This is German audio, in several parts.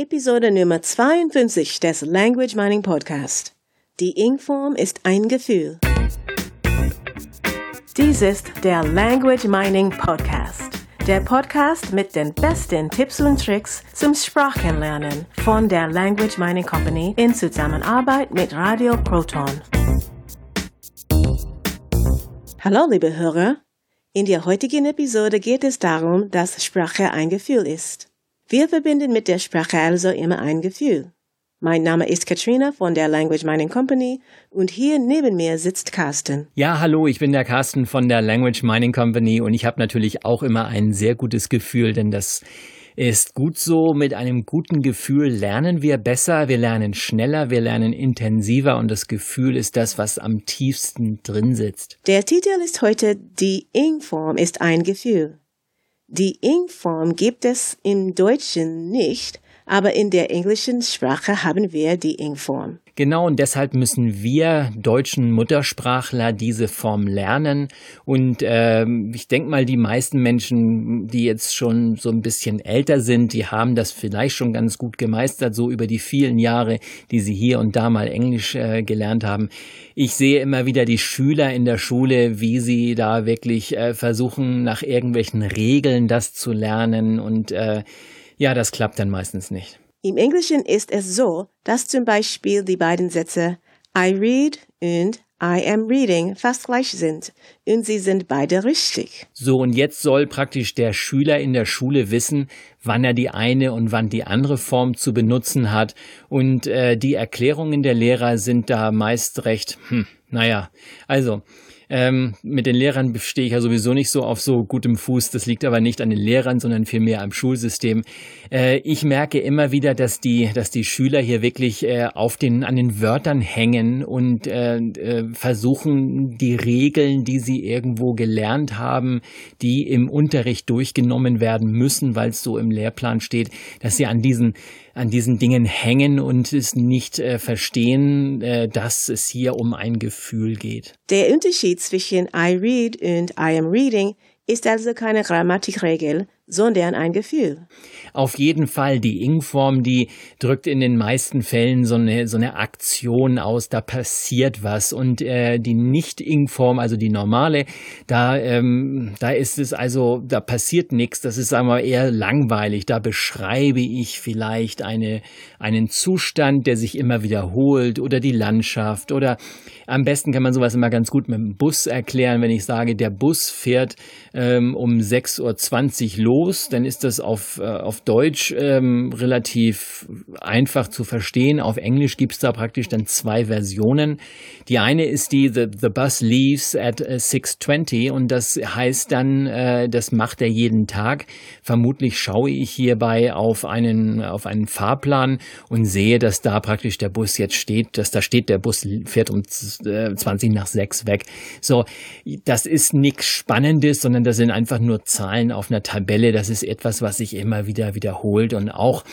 Episode Nummer 52 des Language Mining Podcast. Die Ingform ist ein Gefühl. Dies ist der Language Mining Podcast. Der Podcast mit den besten Tipps und Tricks zum Sprachenlernen von der Language Mining Company in Zusammenarbeit mit Radio Proton. Hallo, liebe Hörer. In der heutigen Episode geht es darum, dass Sprache ein Gefühl ist. Wir verbinden mit der Sprache also immer ein Gefühl. Mein Name ist Katrina von der Language Mining Company und hier neben mir sitzt Carsten. Ja, hallo, ich bin der Carsten von der Language Mining Company und ich habe natürlich auch immer ein sehr gutes Gefühl, denn das ist gut so. Mit einem guten Gefühl lernen wir besser, wir lernen schneller, wir lernen intensiver und das Gefühl ist das, was am tiefsten drin sitzt. Der Titel ist heute Die Ing-Form ist ein Gefühl. Die Ing-Form gibt es im Deutschen nicht, aber in der englischen Sprache haben wir die Ing-Form. Genau, und deshalb müssen wir deutschen Muttersprachler diese Form lernen. Und äh, ich denke mal, die meisten Menschen, die jetzt schon so ein bisschen älter sind, die haben das vielleicht schon ganz gut gemeistert, so über die vielen Jahre, die sie hier und da mal Englisch äh, gelernt haben. Ich sehe immer wieder die Schüler in der Schule, wie sie da wirklich äh, versuchen, nach irgendwelchen Regeln das zu lernen. Und äh, ja, das klappt dann meistens nicht. Im Englischen ist es so, dass zum Beispiel die beiden Sätze I read und I am reading fast gleich sind und sie sind beide richtig. So, und jetzt soll praktisch der Schüler in der Schule wissen, wann er die eine und wann die andere Form zu benutzen hat. Und äh, die Erklärungen der Lehrer sind da meist recht, hm, naja, also ähm, mit den Lehrern stehe ich ja sowieso nicht so auf so gutem Fuß. Das liegt aber nicht an den Lehrern, sondern vielmehr am Schulsystem. Äh, ich merke immer wieder, dass die, dass die Schüler hier wirklich äh, auf den, an den Wörtern hängen und äh, äh versuchen, die Regeln, die sie irgendwo gelernt haben, die im Unterricht durchgenommen werden müssen, weil es so im Lehrplan steht, dass sie an diesen an diesen Dingen hängen und es nicht äh, verstehen, äh, dass es hier um ein Gefühl geht. Der Unterschied zwischen I read und I am reading ist also keine Grammatikregel, sondern ein Gefühl. Auf jeden Fall, die Ing-Form, die drückt in den meisten Fällen so eine, so eine Aktion aus, da passiert was. Und äh, die Nicht-Ing-Form, also die normale, da, ähm, da ist es also, da passiert nichts, das ist wir eher langweilig. Da beschreibe ich vielleicht eine, einen Zustand, der sich immer wiederholt oder die Landschaft oder am besten kann man sowas immer ganz gut mit dem Bus erklären, wenn ich sage, der Bus fährt ähm, um 6.20 Uhr los los, dann ist das auf, äh, auf Deutsch ähm, relativ einfach zu verstehen. Auf Englisch gibt es da praktisch dann zwei Versionen. Die eine ist die The, the Bus Leaves at 6.20 äh, und das heißt dann, äh, das macht er jeden Tag. Vermutlich schaue ich hierbei auf einen, auf einen Fahrplan und sehe, dass da praktisch der Bus jetzt steht, dass da steht, der Bus fährt um 20 nach 6 weg. So, das ist nichts Spannendes, sondern das sind einfach nur Zahlen auf einer Tabelle, das ist etwas, was sich immer wieder wiederholt und auch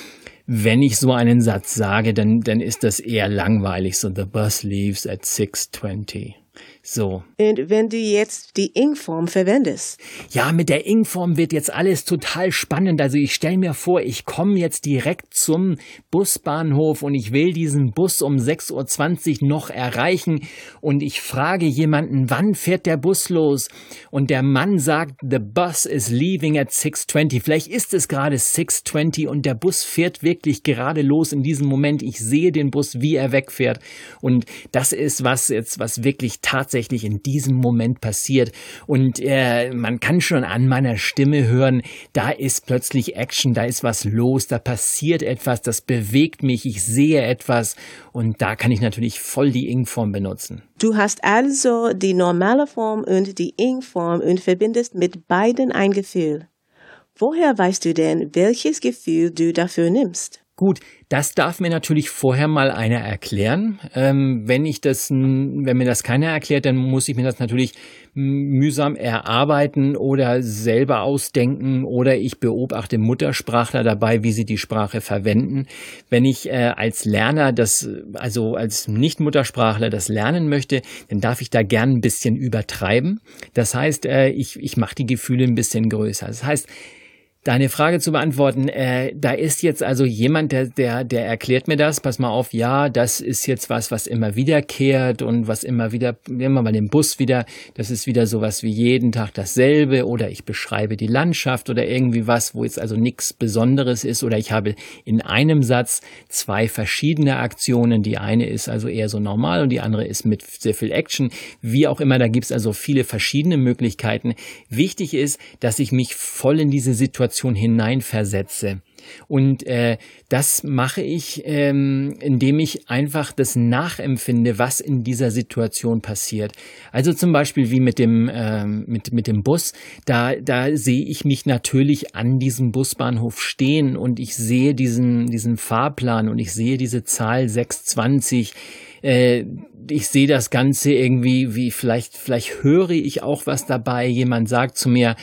wenn ich so einen Satz sage, dann, dann ist das eher langweilig. So, the bus leaves at 6.20. So. Und wenn du jetzt die Ing-Form verwendest? Ja, mit der Ing-Form wird jetzt alles total spannend. Also ich stelle mir vor, ich komme jetzt direkt zum Busbahnhof und ich will diesen Bus um 6.20 Uhr noch erreichen und ich frage jemanden, wann fährt der Bus los? Und der Mann sagt, the bus is leaving at 6.20. Vielleicht ist es gerade 6.20 und der Bus fährt wirklich gerade los in diesem Moment. Ich sehe den Bus, wie er wegfährt. Und das ist was jetzt, was wirklich tatsächlich in diesem Moment passiert. Und äh, man kann schon an meiner Stimme hören, da ist plötzlich Action, da ist was los, da passiert etwas, das bewegt mich, ich sehe etwas und da kann ich natürlich voll die Ing-Form benutzen. Du hast also die normale Form und die Ing-Form und verbindest mit beiden ein Gefühl. Woher weißt du denn, welches Gefühl du dafür nimmst? Gut, das darf mir natürlich vorher mal einer erklären. Ähm, wenn ich das, wenn mir das keiner erklärt, dann muss ich mir das natürlich mühsam erarbeiten oder selber ausdenken oder ich beobachte Muttersprachler dabei, wie sie die Sprache verwenden. Wenn ich äh, als Lerner das, also als Nicht-Muttersprachler das lernen möchte, dann darf ich da gern ein bisschen übertreiben. Das heißt, äh, ich, ich mache die Gefühle ein bisschen größer. Das heißt, deine Frage zu beantworten, äh, da ist jetzt also jemand, der, der, der erklärt mir das, pass mal auf, ja, das ist jetzt was, was immer wiederkehrt und was immer wieder, nehmen wir mal den Bus wieder, das ist wieder sowas wie jeden Tag dasselbe oder ich beschreibe die Landschaft oder irgendwie was, wo jetzt also nichts Besonderes ist oder ich habe in einem Satz zwei verschiedene Aktionen, die eine ist also eher so normal und die andere ist mit sehr viel Action, wie auch immer, da gibt's also viele verschiedene Möglichkeiten. Wichtig ist, dass ich mich voll in diese Situation hineinversetze. Und äh, das mache ich, ähm, indem ich einfach das nachempfinde, was in dieser Situation passiert. Also zum Beispiel wie mit dem, ähm, mit, mit dem Bus, da, da sehe ich mich natürlich an diesem Busbahnhof stehen und ich sehe diesen, diesen Fahrplan und ich sehe diese Zahl 620 äh, ich sehe das Ganze irgendwie, wie vielleicht, vielleicht höre ich auch was dabei. Jemand sagt zu mir,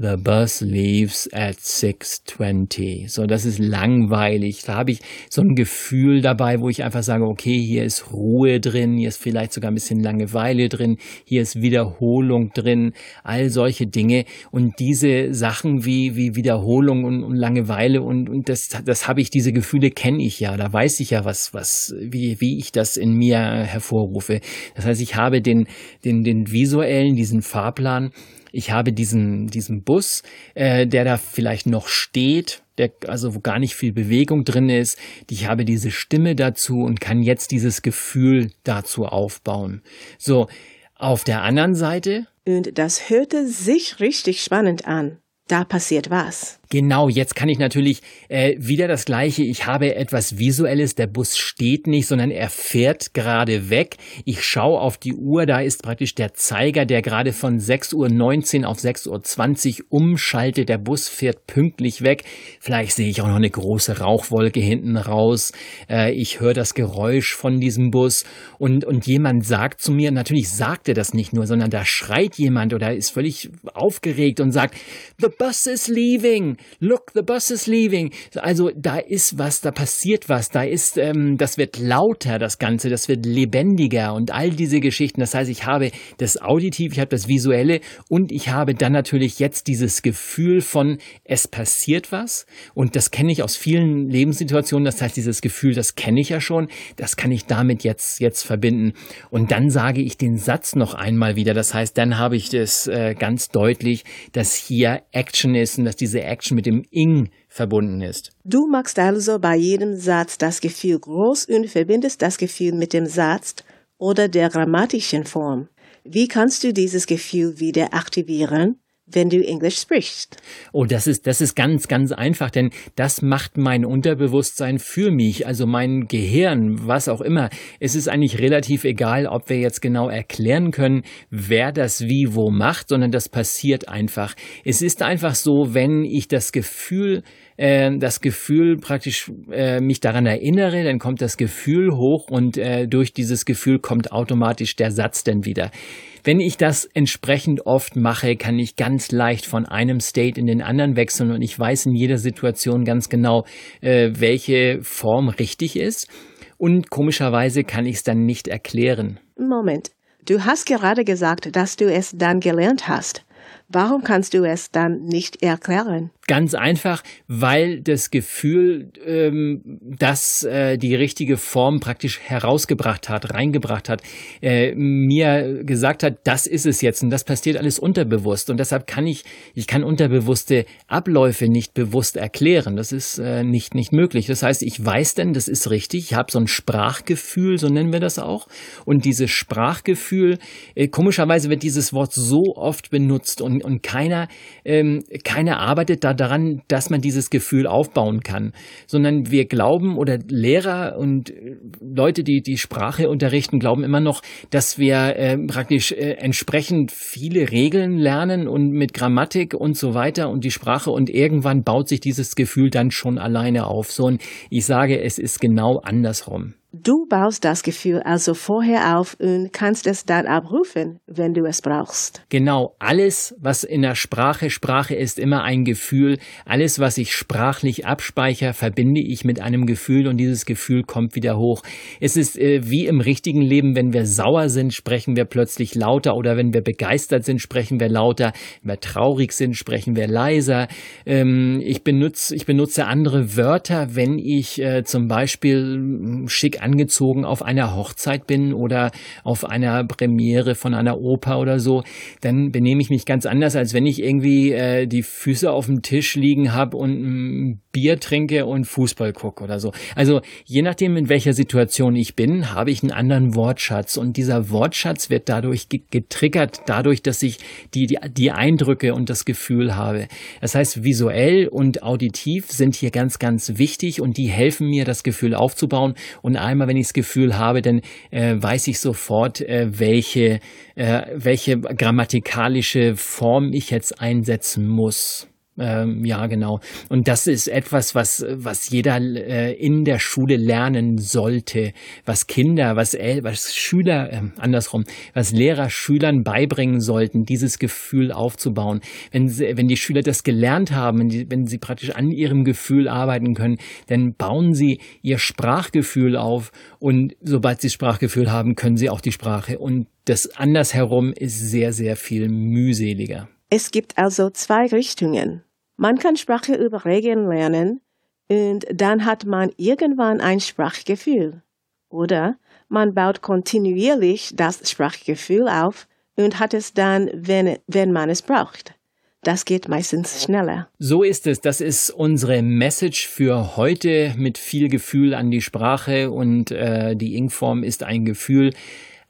The bus leaves at 6.20. So, das ist langweilig. Da habe ich so ein Gefühl dabei, wo ich einfach sage, okay, hier ist Ruhe drin, hier ist vielleicht sogar ein bisschen Langeweile drin, hier ist Wiederholung drin, all solche Dinge. Und diese Sachen wie, wie Wiederholung und, und Langeweile und, und das, das habe ich, diese Gefühle kenne ich ja. Da weiß ich ja, was, was, wie, wie ich das in mir hervorrufe. Das heißt, ich habe den, den, den visuellen, diesen Fahrplan, ich habe diesen, diesen Bus, äh, der da vielleicht noch steht, der, also wo gar nicht viel Bewegung drin ist. Ich habe diese Stimme dazu und kann jetzt dieses Gefühl dazu aufbauen. So, auf der anderen Seite. Und das hörte sich richtig spannend an. Da passiert was. Genau, jetzt kann ich natürlich äh, wieder das Gleiche. Ich habe etwas Visuelles. Der Bus steht nicht, sondern er fährt gerade weg. Ich schaue auf die Uhr. Da ist praktisch der Zeiger, der gerade von 6.19 Uhr auf 6.20 Uhr umschaltet. Der Bus fährt pünktlich weg. Vielleicht sehe ich auch noch eine große Rauchwolke hinten raus. Äh, ich höre das Geräusch von diesem Bus. Und, und jemand sagt zu mir, natürlich sagt er das nicht nur, sondern da schreit jemand oder ist völlig aufgeregt und sagt, The bus is leaving look, the bus is leaving. Also da ist was, da passiert was, da ist, ähm, das wird lauter, das Ganze, das wird lebendiger und all diese Geschichten. Das heißt, ich habe das Auditiv, ich habe das Visuelle und ich habe dann natürlich jetzt dieses Gefühl von, es passiert was und das kenne ich aus vielen Lebenssituationen. Das heißt, dieses Gefühl, das kenne ich ja schon, das kann ich damit jetzt, jetzt verbinden. Und dann sage ich den Satz noch einmal wieder. Das heißt, dann habe ich das äh, ganz deutlich, dass hier Action ist und dass diese Action Action mit dem ing verbunden ist. Du machst also bei jedem Satz das Gefühl groß und verbindest das Gefühl mit dem Satz oder der grammatischen Form. Wie kannst du dieses Gefühl wieder aktivieren? Wenn du Englisch sprichst. Oh, das ist, das ist ganz, ganz einfach, denn das macht mein Unterbewusstsein für mich, also mein Gehirn, was auch immer. Es ist eigentlich relativ egal, ob wir jetzt genau erklären können, wer das wie wo macht, sondern das passiert einfach. Es ist einfach so, wenn ich das Gefühl äh, das Gefühl praktisch äh, mich daran erinnere, dann kommt das Gefühl hoch und äh, durch dieses Gefühl kommt automatisch der Satz dann wieder. Wenn ich das entsprechend oft mache, kann ich ganz leicht von einem State in den anderen wechseln und ich weiß in jeder Situation ganz genau, äh, welche Form richtig ist. Und komischerweise kann ich es dann nicht erklären. Moment, du hast gerade gesagt, dass du es dann gelernt hast. Warum kannst du es dann nicht erklären? Ganz einfach, weil das Gefühl, ähm, das äh, die richtige Form praktisch herausgebracht hat, reingebracht hat, äh, mir gesagt hat, das ist es jetzt und das passiert alles unterbewusst und deshalb kann ich, ich kann unterbewusste Abläufe nicht bewusst erklären. Das ist äh, nicht nicht möglich. Das heißt, ich weiß denn, das ist richtig. Ich habe so ein Sprachgefühl, so nennen wir das auch, und dieses Sprachgefühl, äh, komischerweise wird dieses Wort so oft benutzt und und keiner ähm, keiner arbeitet da daran, dass man dieses Gefühl aufbauen kann, sondern wir glauben oder Lehrer und äh, Leute, die die Sprache unterrichten, glauben immer noch, dass wir äh, praktisch äh, entsprechend viele Regeln lernen und mit Grammatik und so weiter und die Sprache und irgendwann baut sich dieses Gefühl dann schon alleine auf. So und ich sage, es ist genau andersrum. Du baust das Gefühl also vorher auf und kannst es dann abrufen, wenn du es brauchst. Genau, alles, was in der Sprache Sprache ist, immer ein Gefühl. Alles, was ich sprachlich abspeichere, verbinde ich mit einem Gefühl und dieses Gefühl kommt wieder hoch. Es ist äh, wie im richtigen Leben, wenn wir sauer sind, sprechen wir plötzlich lauter oder wenn wir begeistert sind, sprechen wir lauter. Wenn wir traurig sind, sprechen wir leiser. Ähm, ich benutze, ich benutze andere Wörter, wenn ich äh, zum Beispiel hm, schick angezogen auf einer Hochzeit bin oder auf einer Premiere von einer Oper oder so, dann benehme ich mich ganz anders, als wenn ich irgendwie äh, die Füße auf dem Tisch liegen habe und ein Bier trinke und Fußball gucke oder so. Also je nachdem, in welcher Situation ich bin, habe ich einen anderen Wortschatz und dieser Wortschatz wird dadurch getriggert, dadurch, dass ich die, die, die Eindrücke und das Gefühl habe. Das heißt, visuell und auditiv sind hier ganz, ganz wichtig und die helfen mir, das Gefühl aufzubauen und einmal, wenn ich das Gefühl habe, dann äh, weiß ich sofort, äh, welche, äh, welche grammatikalische Form ich jetzt einsetzen muss. Ähm, ja, genau. Und das ist etwas, was, was jeder äh, in der Schule lernen sollte, was Kinder, was, El was Schüler, äh, andersrum, was Lehrer Schülern beibringen sollten, dieses Gefühl aufzubauen. Wenn, sie, wenn die Schüler das gelernt haben, wenn, die, wenn sie praktisch an ihrem Gefühl arbeiten können, dann bauen sie ihr Sprachgefühl auf und sobald sie Sprachgefühl haben, können sie auch die Sprache. Und das andersherum ist sehr, sehr viel mühseliger. Es gibt also zwei Richtungen. Man kann Sprache über Regeln lernen und dann hat man irgendwann ein Sprachgefühl. Oder man baut kontinuierlich das Sprachgefühl auf und hat es dann, wenn, wenn man es braucht. Das geht meistens schneller. So ist es. Das ist unsere Message für heute mit viel Gefühl an die Sprache und äh, die Ing-Form ist ein Gefühl.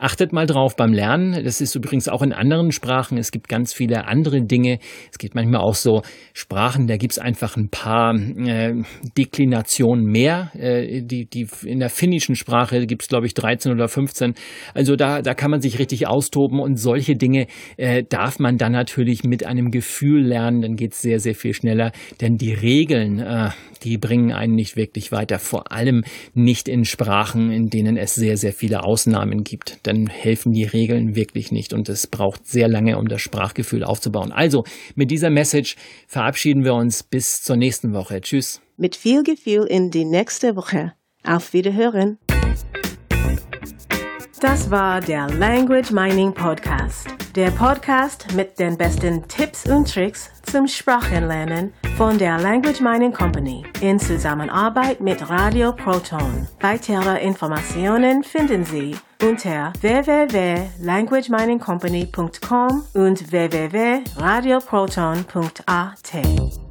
Achtet mal drauf beim Lernen. Das ist übrigens auch in anderen Sprachen. Es gibt ganz viele andere Dinge. Es gibt manchmal auch so Sprachen, da gibt's einfach ein paar äh, Deklinationen mehr. Äh, die, die in der finnischen Sprache gibt's glaube ich, 13 oder 15. Also da, da kann man sich richtig austoben und solche Dinge äh, darf man dann natürlich mit einem Gefühl lernen. Dann geht's sehr, sehr viel schneller. Denn die Regeln, äh, die bringen einen nicht wirklich weiter. Vor allem nicht in Sprachen, in denen es sehr, sehr viele Ausnahmen gibt dann helfen die Regeln wirklich nicht und es braucht sehr lange, um das Sprachgefühl aufzubauen. Also mit dieser Message verabschieden wir uns bis zur nächsten Woche. Tschüss. Mit viel Gefühl in die nächste Woche. Auf Wiederhören. Das war der Language Mining Podcast. Der Podcast mit den besten Tipps und Tricks zum Sprachenlernen von der Language Mining Company in Zusammenarbeit mit Radio Proton. Weitere Informationen finden Sie unter www.languageminingcompany.com und www.radioproton.at.